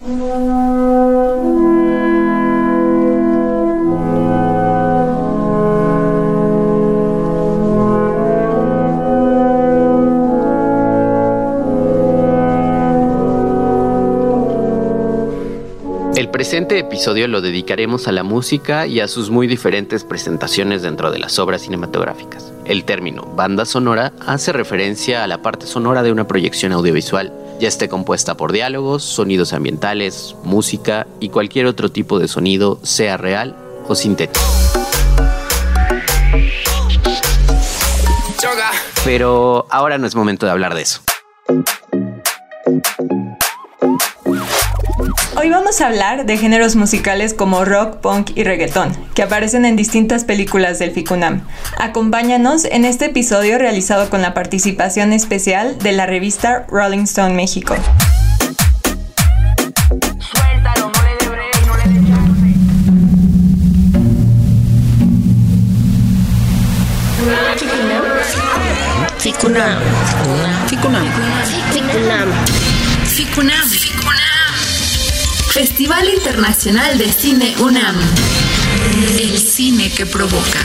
El presente episodio lo dedicaremos a la música y a sus muy diferentes presentaciones dentro de las obras cinematográficas. El término banda sonora hace referencia a la parte sonora de una proyección audiovisual, ya esté compuesta por diálogos, sonidos ambientales, música y cualquier otro tipo de sonido, sea real o sintético. Pero ahora no es momento de hablar de eso. Hoy vamos a hablar de géneros musicales como rock, punk y reggaetón, que aparecen en distintas películas del FICUNAM. Acompáñanos en este episodio realizado con la participación especial de la revista Rolling Stone México. FICUNAM. FICUNAM. FICUNAM. FICUNAM. Festival Internacional de Cine UNAM. El cine que provoca.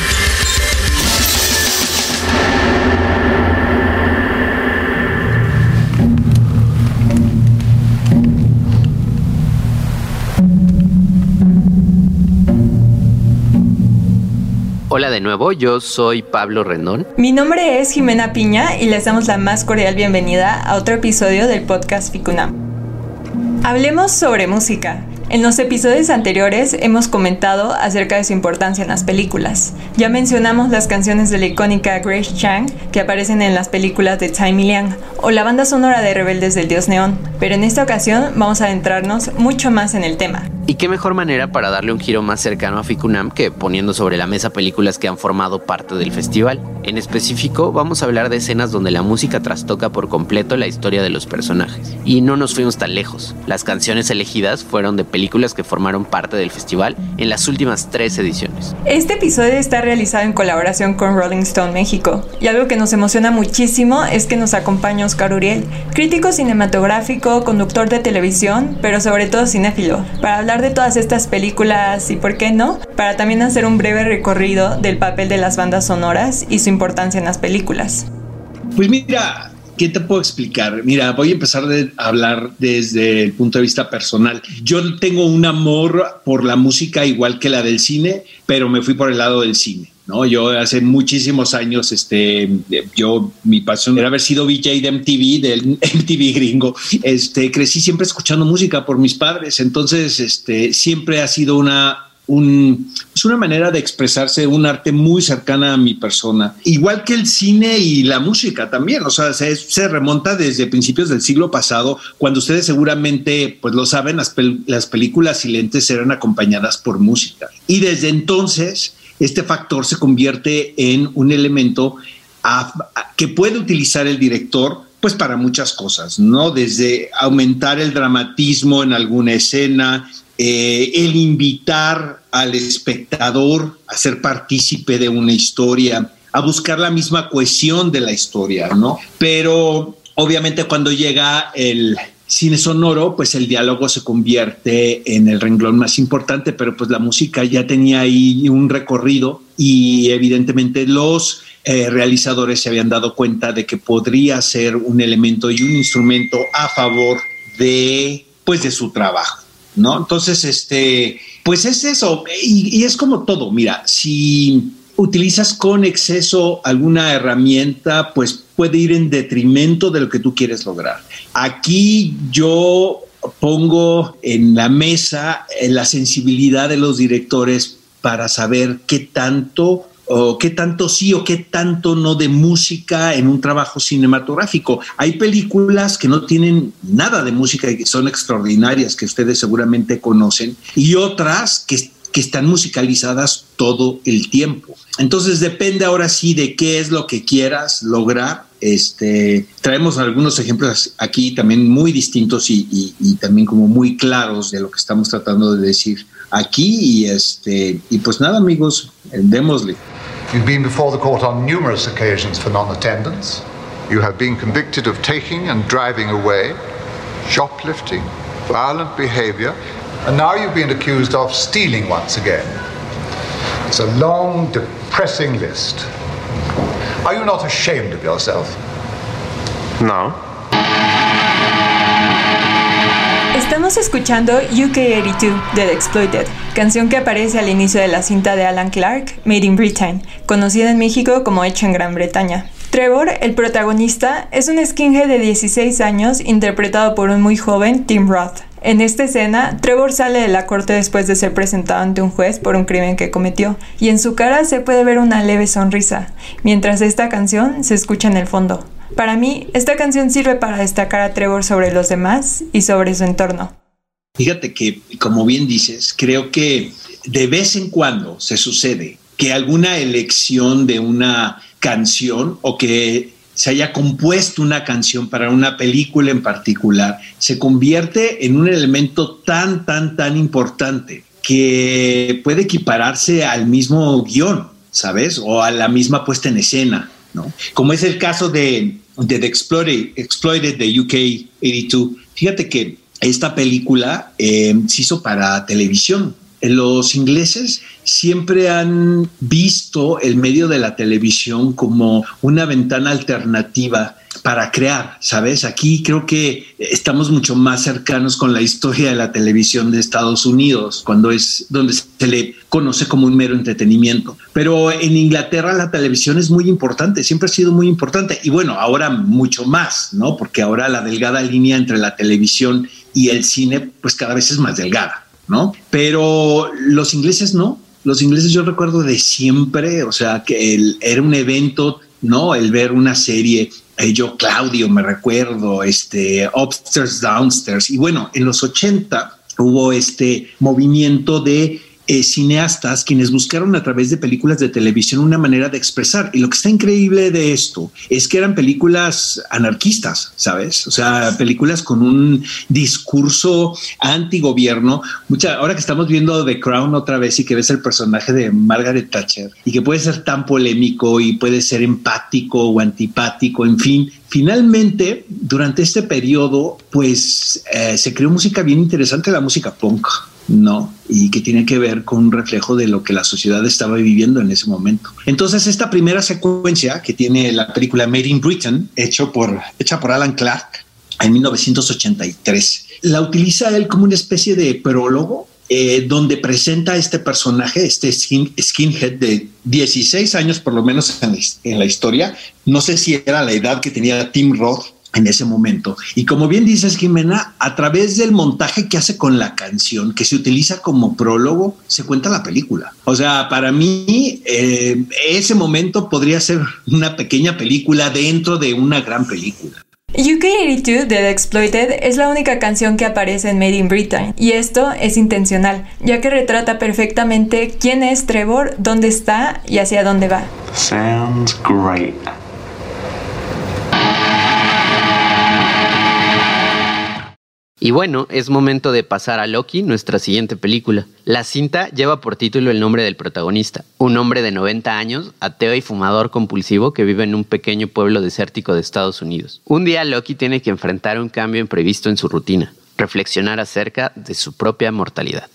Hola de nuevo, yo soy Pablo Rendón. Mi nombre es Jimena Piña y les damos la más cordial bienvenida a otro episodio del podcast Ficunam. Hablemos sobre música. En los episodios anteriores hemos comentado acerca de su importancia en las películas. Ya mencionamos las canciones de la icónica Grace Chang que aparecen en las películas de Time Liang o la banda sonora de Rebeldes del Dios Neón, pero en esta ocasión vamos a adentrarnos mucho más en el tema. Y qué mejor manera para darle un giro más cercano a Ficunam que poniendo sobre la mesa películas que han formado parte del festival. En específico, vamos a hablar de escenas donde la música trastoca por completo la historia de los personajes. Y no nos fuimos tan lejos. Las canciones elegidas fueron de películas que formaron parte del festival en las últimas tres ediciones. Este episodio está realizado en colaboración con Rolling Stone México. Y algo que nos emociona muchísimo es que nos acompaña Oscar Uriel, crítico cinematográfico, conductor de televisión, pero sobre todo cinéfilo, para hablar de todas estas películas y, por qué no, para también hacer un breve recorrido del papel de las bandas sonoras y su importancia en las películas. Pues mira, ¿qué te puedo explicar? Mira, voy a empezar a hablar desde el punto de vista personal. Yo tengo un amor por la música igual que la del cine, pero me fui por el lado del cine. ¿No? Yo hace muchísimos años, este, yo, mi pasión era haber sido VJ de MTV, del MTV gringo. Este, crecí siempre escuchando música por mis padres, entonces, este, siempre ha sido una, un, es una manera de expresarse, un arte muy cercana a mi persona. Igual que el cine y la música también, o sea, se, se remonta desde principios del siglo pasado, cuando ustedes seguramente, pues lo saben, las, pel las películas silentes eran acompañadas por música. Y desde entonces, este factor se convierte en un elemento que puede utilizar el director pues para muchas cosas, ¿no? Desde aumentar el dramatismo en alguna escena, eh, el invitar al espectador a ser partícipe de una historia, a buscar la misma cohesión de la historia, ¿no? Pero obviamente cuando llega el, cine sonoro, pues el diálogo se convierte en el renglón más importante, pero pues la música ya tenía ahí un recorrido y evidentemente los eh, realizadores se habían dado cuenta de que podría ser un elemento y un instrumento a favor de pues de su trabajo. ¿No? Entonces, este, pues es eso, y, y es como todo, mira, si utilizas con exceso alguna herramienta, pues puede ir en detrimento de lo que tú quieres lograr. Aquí yo pongo en la mesa la sensibilidad de los directores para saber qué tanto o qué tanto sí o qué tanto no de música en un trabajo cinematográfico. Hay películas que no tienen nada de música y que son extraordinarias, que ustedes seguramente conocen, y otras que, que están musicalizadas todo el tiempo. Entonces depende ahora sí de qué es lo que quieras lograr. Este, traemos algunos ejemplos aquí también muy distintos y, y, y también como muy claros de lo que estamos tratando de decir aquí y este y pues nada amigos, démosle. You've been before the court on numerous occasions for non-attendance. You have been convicted of taking and driving away, shoplifting, violent behavior, and now you've been accused of stealing once again. It's a long, depressing list. Are you not ashamed of yourself? No. Estamos escuchando UK82 de The Exploited, canción que aparece al inicio de la cinta de Alan Clark, Made in Britain, conocida en México como Hecho en Gran Bretaña. Trevor, el protagonista, es un skinhead de 16 años interpretado por un muy joven Tim Roth. En esta escena, Trevor sale de la corte después de ser presentado ante un juez por un crimen que cometió, y en su cara se puede ver una leve sonrisa, mientras esta canción se escucha en el fondo. Para mí, esta canción sirve para destacar a Trevor sobre los demás y sobre su entorno. Fíjate que, como bien dices, creo que de vez en cuando se sucede que alguna elección de una canción o que se haya compuesto una canción para una película en particular se convierte en un elemento tan, tan, tan importante que puede equipararse al mismo guion, ¿sabes? O a la misma puesta en escena. Como es el caso de, de The Exploited, de UK 82. Fíjate que esta película eh, se hizo para televisión. Los ingleses siempre han visto el medio de la televisión como una ventana alternativa para crear, ¿sabes? Aquí creo que estamos mucho más cercanos con la historia de la televisión de Estados Unidos, cuando es donde se le conoce como un mero entretenimiento. Pero en Inglaterra la televisión es muy importante, siempre ha sido muy importante y bueno, ahora mucho más, ¿no? Porque ahora la delgada línea entre la televisión y el cine pues cada vez es más delgada, ¿no? Pero los ingleses no, los ingleses yo recuerdo de siempre, o sea, que era un evento, ¿no? El ver una serie eh, yo Claudio me recuerdo, este, Upstairs, Downstairs. Y bueno, en los 80 hubo este movimiento de eh, cineastas quienes buscaron a través de películas de televisión una manera de expresar. Y lo que está increíble de esto es que eran películas anarquistas, ¿sabes? O sea, películas con un discurso antigobierno. Mucha, ahora que estamos viendo The Crown otra vez y que ves el personaje de Margaret Thatcher y que puede ser tan polémico y puede ser empático o antipático, en fin, Finalmente, durante este periodo, pues eh, se creó música bien interesante, la música punk. ¿No? Y que tiene que ver con un reflejo de lo que la sociedad estaba viviendo en ese momento. Entonces, esta primera secuencia que tiene la película Made in Britain, hecho por, hecha por Alan Clark en 1983, la utiliza él como una especie de prólogo eh, donde presenta a este personaje, este skinhead de 16 años por lo menos en en la, historia. No sé si era la edad que tenía Tim Roth en ese momento. Y como bien dices, Jimena, a través del montaje que hace con la canción, que se utiliza como prólogo, se cuenta la película. O sea, para mí, eh, ese momento podría ser una pequeña película dentro de una gran película. UK82 de The Exploited es la única canción que aparece en Made in Britain y esto es intencional, ya que retrata perfectamente quién es Trevor, dónde está y hacia dónde va. Sounds great. Y bueno, es momento de pasar a Loki, nuestra siguiente película. La cinta lleva por título el nombre del protagonista, un hombre de 90 años, ateo y fumador compulsivo que vive en un pequeño pueblo desértico de Estados Unidos. Un día Loki tiene que enfrentar un cambio imprevisto en su rutina, reflexionar acerca de su propia mortalidad.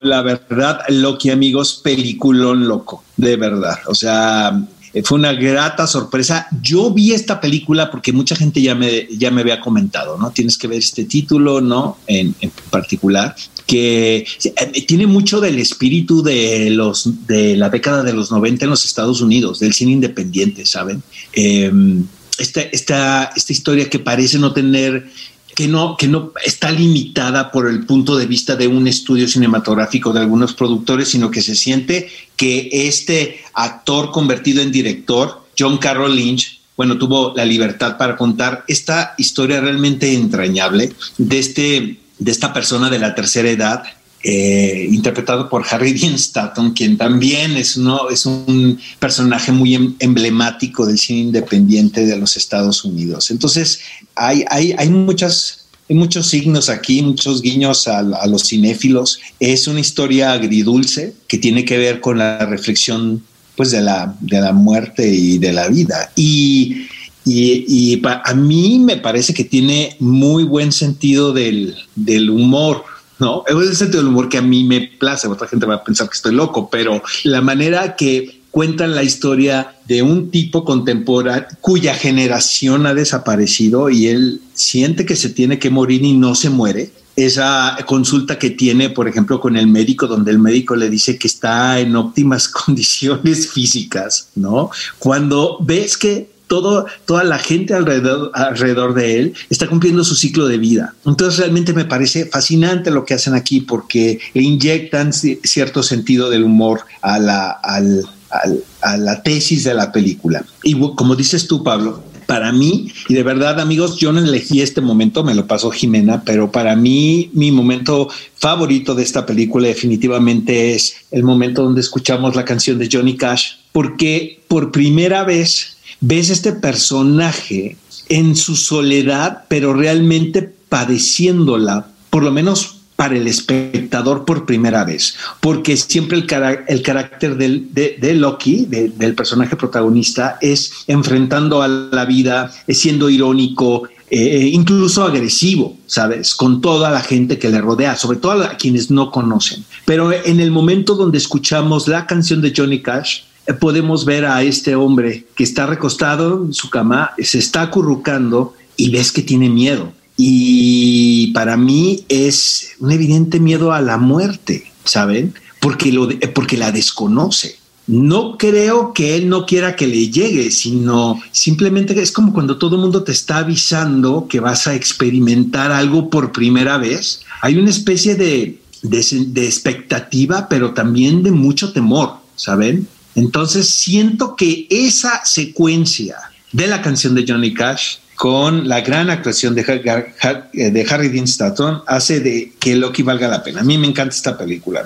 La verdad, Loki, amigos, peliculón loco, de verdad. O sea, fue una grata sorpresa. Yo vi esta película porque mucha gente ya me, ya me había comentado, ¿no? Tienes que ver este título, ¿no? En, particular, que eh, tiene mucho del espíritu de, los, de la década de los 90 en los Estados Unidos, del cine independiente, ¿saben? Em, esta, esta, esta historia que parece no tener que no, que no está limitada por el punto de vista de un estudio cinematográfico de algunos productores, sino que se siente que este actor convertido en director, John Carroll Lynch, bueno, tuvo la libertad para contar esta historia realmente entrañable de, este, de esta persona de la tercera edad eh, interpretado por Harry Dean Stanton, quien también es, es un personaje muy em, emblemático del cine independiente de los Estados Unidos. Entonces, hay, hay, hay muchas hay muchos signos aquí, muchos guiños a, a, los cinéfilos. Es una historia agridulce que tiene que ver con la reflexión pues, de, la, de la muerte y de la vida. Y Y, a mí me parece que tiene muy buen sentido del, del humor. ¿No? Es el sentido del humor que a mí me place. Otra gente va a pensar que estoy loco, pero la manera que cuentan la historia de un tipo contemporáneo cuya generación ha desaparecido y él siente que se tiene que morir y no se muere. Esa consulta que tiene, por ejemplo, con el médico, donde el médico le dice que está en óptimas condiciones físicas, ¿no? Cuando ves que todo, toda la gente alrededor, alrededor de él está cumpliendo su ciclo de vida. Entonces realmente me parece fascinante lo que hacen aquí porque inyectan cierto sentido del humor a la, a la tesis de la película. Y como dices tú, Pablo, para mí, y de verdad amigos, yo no elegí este momento, me lo pasó Jimena, pero para mí mi momento favorito de esta película definitivamente es el momento donde escuchamos la canción de Johnny Cash, porque por primera vez ves este personaje en su soledad, pero realmente padeciéndola, por lo menos para el espectador por primera vez, porque siempre el, el carácter del, de, Loki, del personaje protagonista, es enfrentando a la vida, siendo irónico, eh, incluso agresivo, ¿sabes? Con toda la gente que le rodea, sobre todo a quienes no conocen. Pero en el momento donde escuchamos la canción de Johnny Cash, podemos ver a este hombre que está recostado en su cama, se está acurrucando y ves que tiene miedo. Y para mí es un evidente miedo a la muerte, ¿saben? Porque, lo, porque la desconoce. No creo que él no quiera que le llegue, sino simplemente es como cuando todo el mundo te está avisando que vas a experimentar algo por primera vez. Hay una especie de, de expectativa, pero también de mucho temor, ¿saben? Entonces siento que esa secuencia de la canción de Johnny Cash con la gran actuación de, de Harry Dean Stanton hace de que Loki valga la pena. A mí me encanta esta película.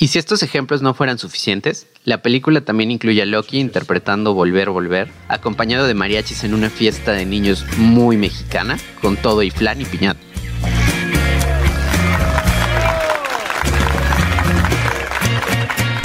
Y si estos ejemplos no fueran suficientes, la película también incluye a Loki interpretando Volver, Volver, acompañado de mariachis en una fiesta de niños muy mexicana, con todo y flan y piñata.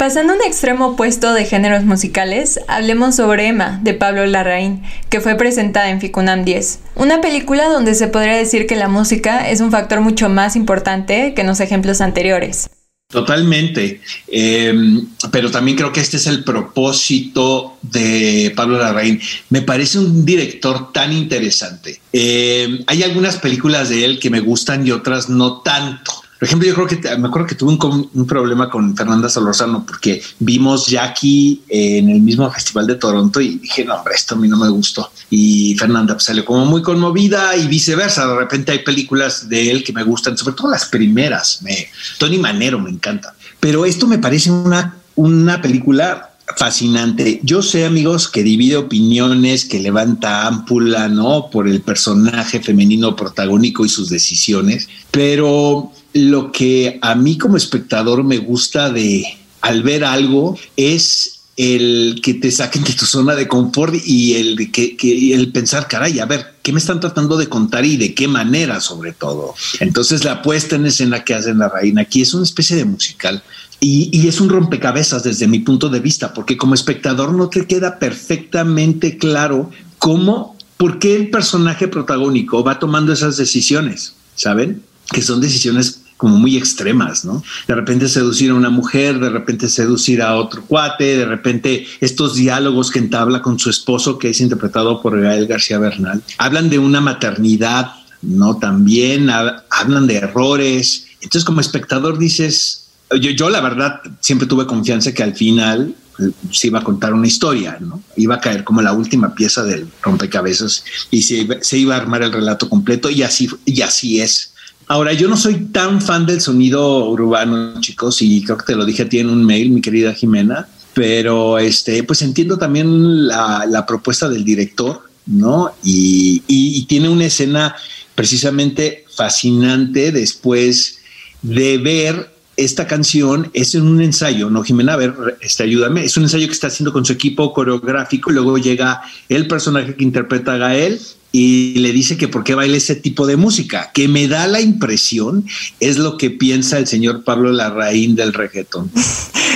Pasando a un extremo opuesto de géneros musicales, hablemos sobre Emma, de Pablo Larraín, que fue presentada en Ficunam 10. Una película donde se podría decir que la música es un factor mucho más importante que en los ejemplos anteriores. Totalmente, em, pero también creo que este es el propósito de Pablo Larraín. Me parece un director tan interesante. Em, hay algunas películas de él que me gustan y otras no tanto. Por ejemplo, yo creo que me acuerdo que tuve un, problema con Fernanda Solorzano porque vimos Jackie en el mismo festival de Toronto y dije, no, hombre, esto a mí no me gustó. Y Fernanda pues, salió como muy conmovida y viceversa. De repente hay películas de él que me gustan, sobre todo las primeras. Me, Tony Manero me encanta. Pero esto me parece una, una película fascinante. Yo sé, amigos, que divide opiniones, que levanta ámpula, ¿no? Por el personaje femenino protagónico y sus decisiones, pero lo que a mí como espectador me gusta de al ver algo es el que te saquen de tu zona de confort y el que, el pensar, caray, a ver, ¿qué me están tratando de contar y de qué manera sobre todo? Entonces la puesta en escena que hacen la reina aquí es una especie de musical y, y, es un rompecabezas desde mi punto de vista, porque como espectador no te queda perfectamente claro cómo, por qué el personaje protagónico va tomando esas decisiones, ¿saben? Que son decisiones como muy extremas, ¿no? De repente seducir a una mujer, de repente seducir a otro cuate, de repente estos diálogos que entabla con su esposo, que es interpretado por Gael García Bernal, hablan de una maternidad, ¿no? También hablan de errores. Entonces, como espectador dices, yo, yo la verdad siempre tuve confianza que al final eh, se iba a contar una historia, ¿no? Iba a caer como la última pieza del rompecabezas y se, se iba a armar el relato completo y así, y así es Ahora, yo no soy tan fan del sonido urbano, chicos, y creo que te lo dije a ti en un mail, mi querida Jimena, pero este, pues entiendo también la, propuesta del director, ¿no? Y, tiene una escena precisamente fascinante después de ver esta canción es un ensayo, ¿no, Jimena? A ver, este, ayúdame. Es un ensayo que está haciendo con su equipo coreográfico y luego llega el personaje que interpreta a Gael y le dice que por qué baila ese tipo de música, que me da la impresión es lo que piensa el señor Pablo Larraín del reggaetón.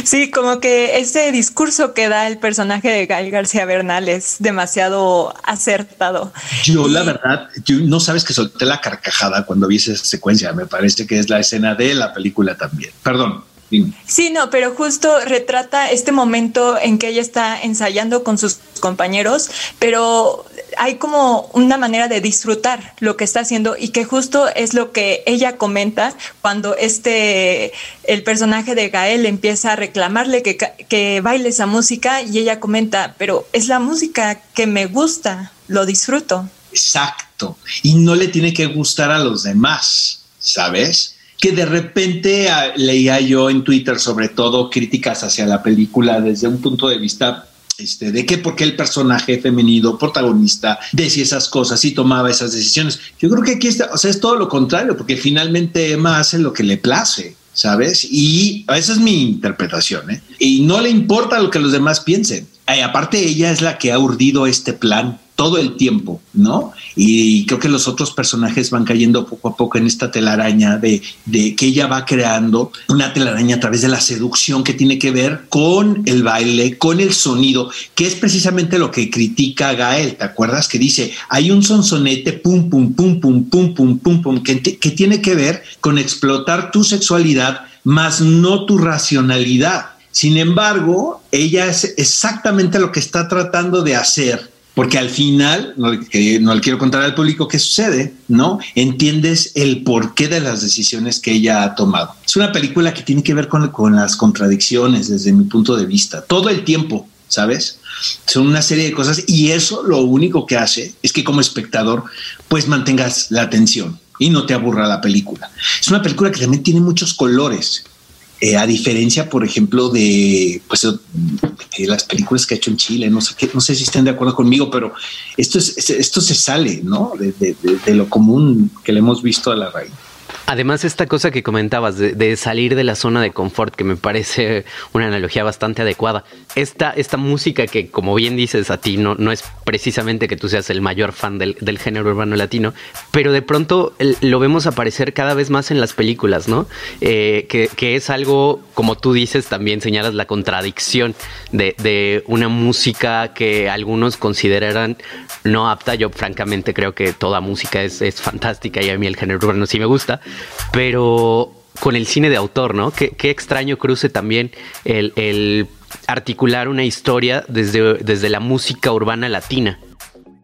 Sí, como que ese discurso que da el personaje de Gael García Bernal es demasiado acertado. Yo, la verdad, no sabes que solté la carcajada cuando vi esa secuencia. Me parece que es la escena de la película también. Perdón. Sí, no, pero justo retrata este momento en que ella está ensayando con sus compañeros, pero hay como una manera de disfrutar lo que está haciendo y que justo es lo que ella comenta cuando este, el personaje de Gael empieza a reclamarle que, que baile esa música y ella comenta, pero es la música que me gusta, lo disfruto. Exacto, y no le tiene que gustar a los demás, ¿sabes? Que de repente ah, leía yo en Twitter sobre todo críticas hacia la película desde un punto de vista este, de que porque el personaje femenino protagonista decía esas cosas y tomaba esas decisiones. Yo creo que aquí está, o sea, es todo lo contrario, porque finalmente Emma hace lo que le place, ¿sabes? Y esa es mi interpretación, ¿eh? Y no le importa lo que los demás piensen. Eh, aparte, ella es la que ha urdido este plan todo el tiempo, ¿no? Y creo que los otros personajes van cayendo poco a poco en esta telaraña de, de, que ella va creando una telaraña a través de la seducción que tiene que ver con el baile, con el sonido, que es precisamente lo que critica Gael. ¿Te acuerdas que dice hay un sonsonete pum pum pum pum pum pum pum pum que, que tiene que ver con explotar tu sexualidad más no tu racionalidad? Sin embargo, ella es exactamente lo que está tratando de hacer porque al final, no, le quiero contar al público qué sucede, ¿no? Entiendes el porqué de las decisiones que ella ha tomado. Es una película que tiene que ver con, con las contradicciones desde mi punto de vista, todo el tiempo, ¿sabes? Son una serie de cosas y eso lo único que hace es que como espectador, pues mantengas la atención y no te aburra la película. Es una película que también tiene muchos colores. Eh, a diferencia, por ejemplo, de pues, las películas que ha hecho en Chile, no sé, qué, no sé si estén de acuerdo conmigo, pero esto, es, esto se sale ¿no? de, de lo común que le hemos visto a la raíz. Además, esta cosa que comentabas de, salir de la zona de confort, que me parece una analogía bastante adecuada. Esta, esta música que, como bien dices, a ti no, no es precisamente que tú seas el mayor fan del, género urbano latino, pero de pronto lo vemos aparecer cada vez más en las películas, ¿no? Eh, que, es algo, como tú dices, también señalas la contradicción de, una música que algunos consideran no apta. Yo, francamente, creo que toda música es, es fantástica y a mí el género urbano sí me gusta pero con el cine de autor, ¿no? Qué, extraño cruce también el, articular una historia desde, desde la música urbana latina.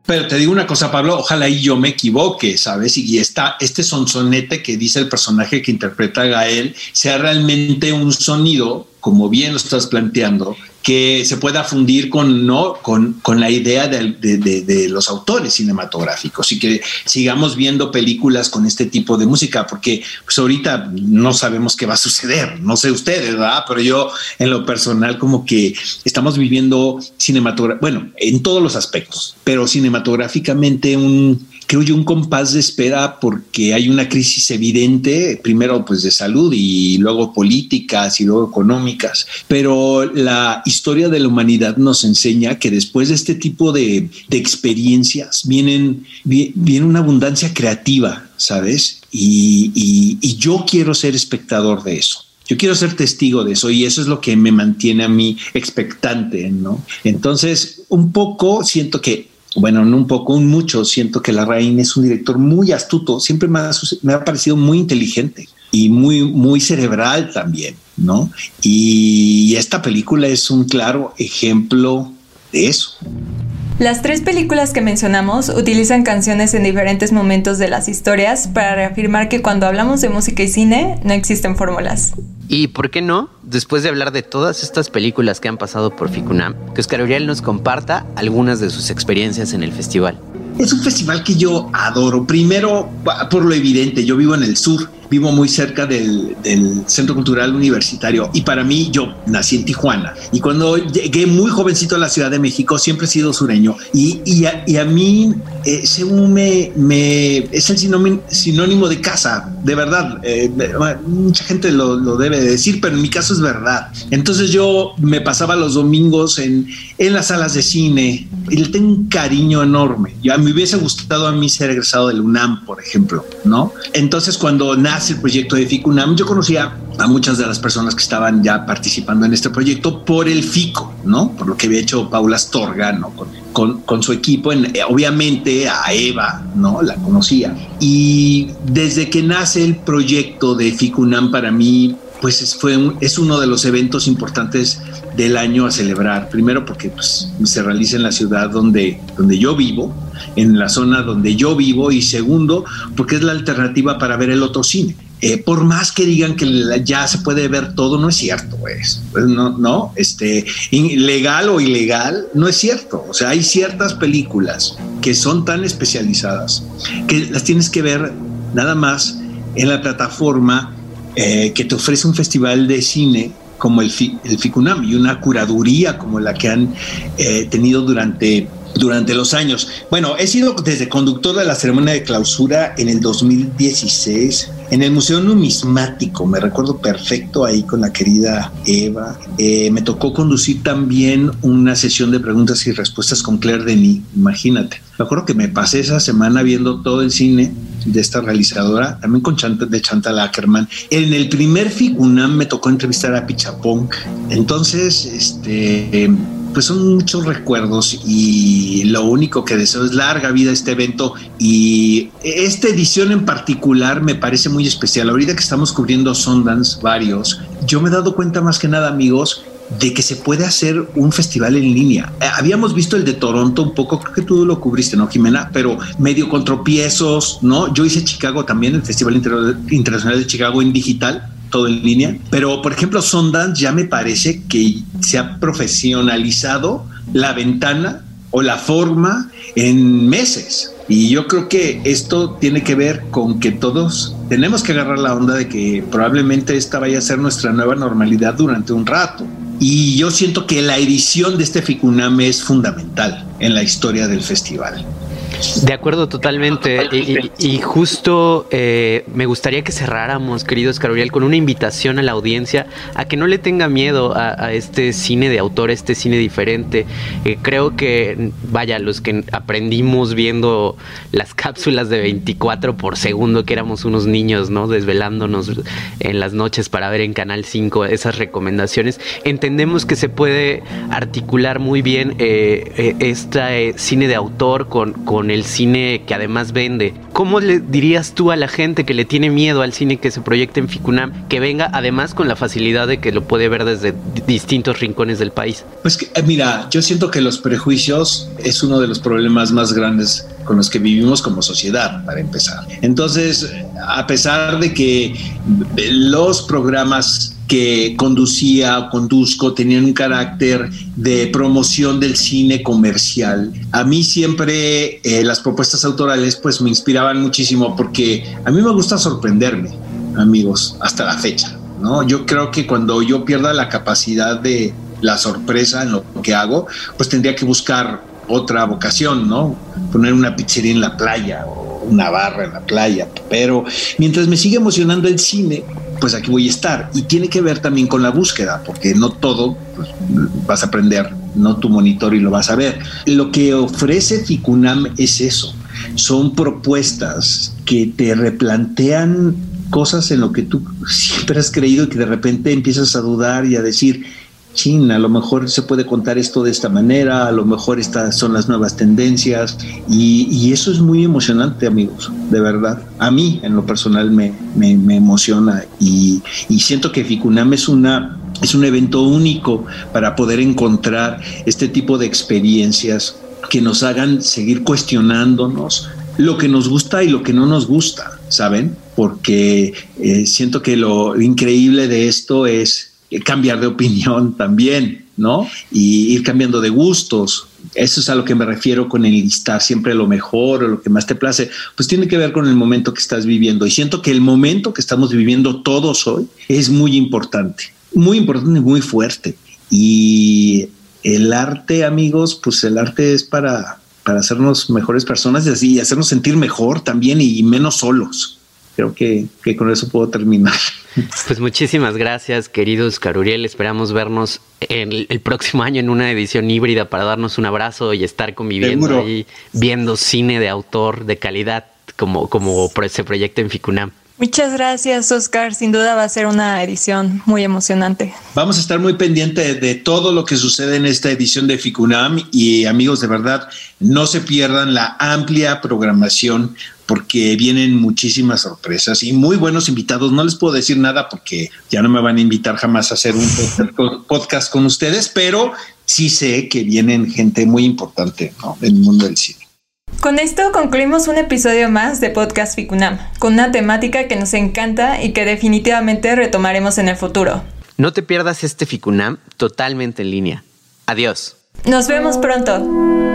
Pero te digo una cosa, Pablo, ojalá y yo me equivoque, ¿sabes? Y está este sonsonete que dice el personaje que interpreta Gael sea realmente un sonido, como bien lo estás planteando, que se pueda fundir con, ¿no? con, con la idea de, los autores cinematográficos y que sigamos viendo películas con este tipo de música, porque pues ahorita no sabemos qué va a suceder, no sé ustedes, ¿verdad? Pero yo en lo personal como que estamos viviendo cinematográfico, bueno, en todos los aspectos, pero cinematográficamente un creo yo, un compás de espera porque hay una crisis evidente, primero pues de salud y luego políticas y luego económicas, pero la historia de la humanidad nos enseña que después de este tipo de, experiencias vienen, viene una abundancia creativa, ¿sabes? Y, y yo quiero ser espectador de eso. Yo quiero ser testigo de eso y eso es lo que me mantiene a mí expectante, ¿no? Entonces, un poco siento que bueno, no un poco, un mucho, siento que Larraín es un director muy astuto, siempre me ha, me ha parecido muy inteligente y muy, muy cerebral también, ¿no? Y esta película es un claro ejemplo de eso. Las tres películas que mencionamos utilizan canciones en diferentes momentos de las historias para reafirmar que cuando hablamos de música y cine no existen fórmulas. Y por qué no, después de hablar de todas estas películas que han pasado por Ficunam, que Oscar Uriel nos comparta algunas de sus experiencias en el festival. Es un festival que yo adoro. Primero, por lo evidente, yo vivo en el sur vivo muy cerca del, Centro Cultural Universitario y para mí yo nací en Tijuana y cuando llegué muy jovencito a la Ciudad de México siempre he sido sureño y, y, a, mí ese me, me, es el sinónimo, de casa, de verdad. Eh, mucha gente lo, lo, debe decir, pero en mi caso es verdad. Entonces yo me pasaba los domingos en, en las salas de cine y le tengo un cariño enorme. Ya me hubiese gustado a mí ser egresado del UNAM, por ejemplo, ¿no? Entonces cuando nace el proyecto de FICUNAM, yo conocía a muchas de las personas que estaban ya participando en este proyecto por el FICO, ¿no? Por lo que había hecho Paula Astorga, ¿no? Con, con, su equipo, en, obviamente a Eva, ¿no? La conocía. Y desde que nace el proyecto de FICUNAM para mí, pues es, fue es uno de los eventos importantes del año a celebrar. Primero porque pues, se realiza en la ciudad donde, donde yo vivo, en la zona donde yo vivo, y segundo porque es la alternativa para ver el otro cine. Eh, por más que digan que ya se puede ver todo, no es cierto, pues, no, no, este, legal o ilegal, no es cierto. O sea, hay ciertas películas que son tan especializadas que las tienes que ver nada más en la plataforma eh, que te ofrece un festival de cine como el, el FICUNAM y una curaduría como la que han eh, tenido durante durante los años. Bueno, he sido desde conductor de la ceremonia de clausura en el 2016 en el Museo Numismático. Me recuerdo perfecto ahí con la querida Eva. Eh, me tocó conducir también una sesión de preguntas y respuestas con Claire Denis. Imagínate. Me acuerdo que me pasé esa semana viendo todo el cine de esta realizadora, también con Chantal, de Chantal Ackerman. En el primer FICUNAM me tocó entrevistar a Pichapong. Entonces, este pues son muchos recuerdos y lo único que deseo es larga vida este evento y esta edición en particular me parece muy especial. Ahorita que estamos cubriendo Sundance varios, yo me he dado cuenta más que nada amigos de que se puede hacer un festival en línea. Eh, habíamos visto el de Toronto un poco, creo que tú lo cubriste, ¿no, Jimena? Pero medio con tropiezos, ¿no? Yo hice Chicago también, el Festival Internacional de Chicago en digital todo en línea. Pero, por ejemplo, Sundance ya me parece que se ha profesionalizado la ventana o la forma en meses. Y yo creo que esto tiene que ver con que todos tenemos que agarrar la onda de que probablemente esta vaya a ser nuestra nueva normalidad durante un rato. Y yo siento que la edición de este Ficuname es fundamental en la historia del festival. De acuerdo totalmente. Y, justo eh, me gustaría que cerráramos, queridos Caroliel, con una invitación a la audiencia a que no le tenga miedo a, este cine de autor, este cine diferente. Eh, creo que, vaya, los que aprendimos viendo las cápsulas de 24 por segundo, que éramos unos niños, ¿no? Desvelándonos en las noches para ver en Canal 5 esas recomendaciones, entendemos que se puede articular muy bien este cine de autor con, con el cine que además vende. ¿Cómo le dirías tú a la gente que le tiene miedo al cine que se proyecte en Ficunam que venga además con la facilidad de que lo puede ver desde distintos rincones del país? Pues eh, mira, yo siento que los prejuicios es uno de los problemas más grandes con los que vivimos como sociedad, para empezar. Entonces, a pesar de que los programas que conducía o conduzco tenían un carácter de promoción del cine comercial. A mí siempre eh, las propuestas autorales pues me inspiraban muchísimo porque a mí me gusta sorprenderme, amigos, hasta la fecha. ¿no? Yo creo que cuando yo pierda la capacidad de la sorpresa en lo que hago, pues tendría que buscar otra vocación, ¿no? Poner una pizzería en la playa o una barra en la playa. Pero mientras me sigue emocionando el cine, pues aquí voy a estar. Y tiene que ver también con la búsqueda, porque no todo pues, vas a aprender, no tu monitor y lo vas a ver. Lo que ofrece Ficunam es eso. Son propuestas que te replantean cosas en lo que tú siempre has creído y que de repente empiezas a dudar y a decir, China, a lo mejor se puede contar esto de esta manera, a lo mejor estas son las nuevas tendencias y, eso es muy emocionante, amigos, de verdad. A mí, en lo personal, me, me, emociona y, y, siento que Ficunam es una... Es un evento único para poder encontrar este tipo de experiencias que nos hagan seguir cuestionándonos lo que nos gusta y lo que no nos gusta, ¿saben? Porque eh, siento que lo increíble de esto es cambiar de opinión también, ¿no? Y ir cambiando de gustos. Eso es a lo que me refiero con enlistar siempre lo mejor o lo que más te place. Pues tiene que ver con el momento que estás viviendo. Y siento que el momento que estamos viviendo todos hoy es muy importante, muy importante y muy fuerte. Y el arte, amigos, pues el arte es para, para hacernos mejores personas y así hacernos sentir mejor también y menos solos creo que, con eso puedo terminar. Pues muchísimas gracias, queridos Caruriel. Esperamos vernos el, el, próximo año en una edición híbrida para darnos un abrazo y estar conviviendo ahí, viendo cine de autor de calidad como, como se proyecta en Ficunam. Muchas gracias, Oscar. Sin duda va a ser una edición muy emocionante. Vamos a estar muy pendientes de todo lo que sucede en esta edición de Ficunam y amigos, de verdad, no se pierdan la amplia programación porque vienen muchísimas sorpresas y muy buenos invitados. No les puedo decir nada porque ya no me van a invitar jamás a hacer un podcast con ustedes, pero sí sé que vienen gente muy importante en el mundo del cine. Con esto concluimos un episodio más de Podcast Ficunam, con una temática que nos encanta y que definitivamente retomaremos en el futuro. No te pierdas este Ficunam totalmente en línea. Adiós. Nos vemos pronto.